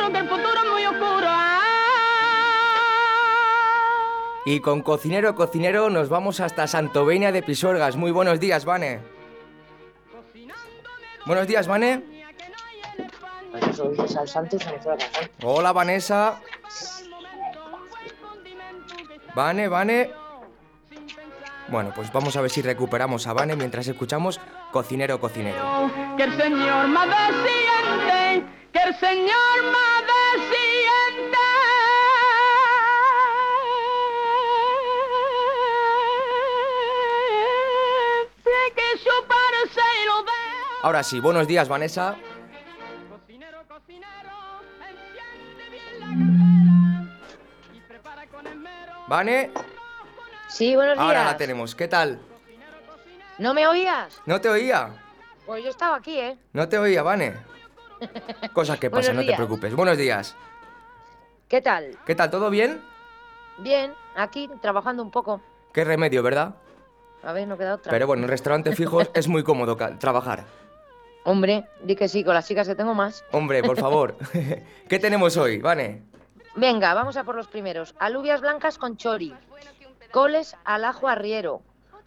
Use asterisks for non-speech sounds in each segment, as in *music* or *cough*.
oscuro, que el futuro es muy oscuro. Ah. Y con cocinero cocinero nos vamos hasta Santovenia de Pisuergas. Muy buenos días, Vane. Buenos días, Vane. Francisco. Hola, Vanessa. Vane, Vane. Bueno, pues vamos a ver si recuperamos a Vane mientras escuchamos Cocinero Cocinero. Que el Señor desciende, que el Señor me Ahora sí, buenos días, Vanessa. Cocinero, cocinero, enciende bien la caldera y prepara con esmero. Vane, Sí, buenos días. ahora la tenemos. ¿Qué tal? ¿No me oías? ¿No te oía? Pues yo estaba aquí, ¿eh? No te oía, Vane. Cosas que pasan, no te preocupes. Buenos días. ¿Qué tal? ¿Qué tal? ¿Todo bien? Bien, aquí trabajando un poco. Qué remedio, ¿verdad? A ver, no queda otra. Pero bueno, en restaurantes fijos es muy cómodo trabajar. Hombre, di que sí, con las chicas que tengo más. Hombre, por *laughs* favor. *laughs* ¿Qué tenemos hoy, Vane? Venga, vamos a por los primeros. Alubias blancas con chori. Coles al ajo arriero.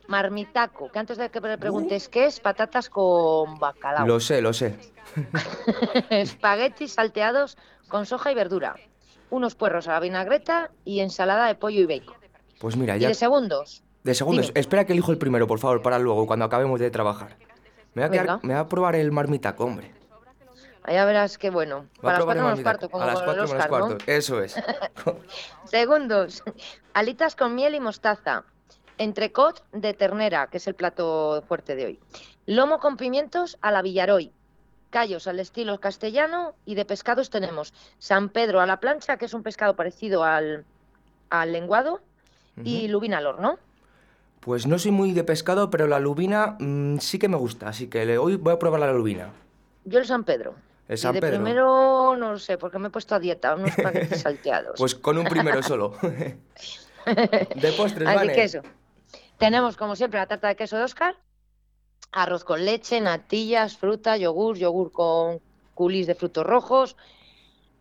Marmitaco, que antes de que me preguntes qué es, patatas con bacalao. Lo sé, lo sé. *laughs* Espaguetis salteados con soja y verdura. Unos puerros a la vinagreta y ensalada de pollo y bacon. Pues mira, Y ya. de segundos. De segundos. Dime. Espera que elijo el primero, por favor, para luego, cuando acabemos de trabajar. Me voy a, quedar- me voy a probar el marmitaco, hombre. Allá verás qué bueno. Para las cuatro menos cuarto, como A las cuatro menos Oscar, ¿no? cuarto. Eso es. *laughs* Segundos. Alitas con miel y mostaza. Entrecot de ternera, que es el plato fuerte de hoy. Lomo con pimientos a la Villaroy. Callos al estilo castellano y de pescados tenemos San Pedro a la plancha, que es un pescado parecido al, al lenguado, y lubina al horno. Pues no soy muy de pescado, pero la lubina mm, sí que me gusta, así que le- hoy voy a probar la lubina. Yo el San Pedro. El y San de Pedro. primero no lo sé, porque me he puesto a dieta, unos *laughs* paquetes salteados. Pues con un primero solo. *laughs* de postres, Así Vane. que eso. Tenemos, como siempre, la tarta de queso de Oscar, arroz con leche, natillas, fruta, yogur, yogur con culis de frutos rojos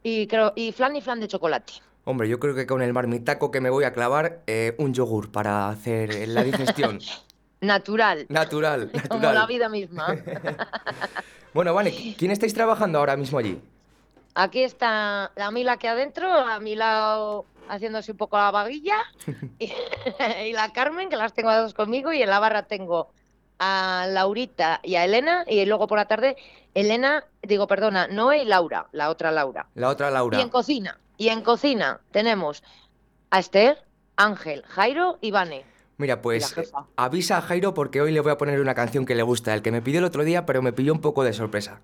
y, creo, y flan y flan de chocolate. Hombre, yo creo que con el marmitaco que me voy a clavar, eh, un yogur para hacer la digestión. *laughs* Natural, natural, como la natural. vida misma. *laughs* Bueno, Vane, ¿quién estáis trabajando ahora mismo allí? Aquí está la Mila aquí adentro, a mi lado haciéndose un poco la vaguilla, *laughs* y, *laughs* y la Carmen, que las tengo a dos conmigo, y en la barra tengo a Laurita y a Elena, y luego por la tarde Elena, digo, perdona, Noé y Laura, la otra Laura. La otra Laura. Y en cocina, y en cocina tenemos a Esther, Ángel, Jairo y Vane. Mira, pues eh, avisa a Jairo porque hoy le voy a poner una canción que le gusta, el que me pidió el otro día, pero me pilló un poco de sorpresa.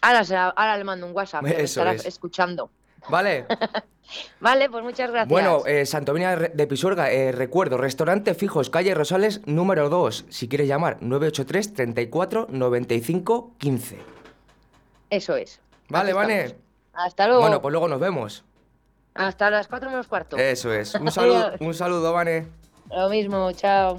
Ahora, ahora le mando un WhatsApp, que *laughs* me Eso estará es. escuchando. ¿Vale? *laughs* Vale, pues muchas gracias. Bueno, eh, Santovenia de Pisuerga, eh, recuerdo, restaurante Fijos, calle Rosales, número 2. Si quieres llamar, 983 34 95 15. Eso es. Vale, Vane. Hasta luego. Bueno, pues luego nos vemos. Hasta las 4 menos cuarto. Eso es. Un saludo, un saludo, Vane. Lo mismo, chao.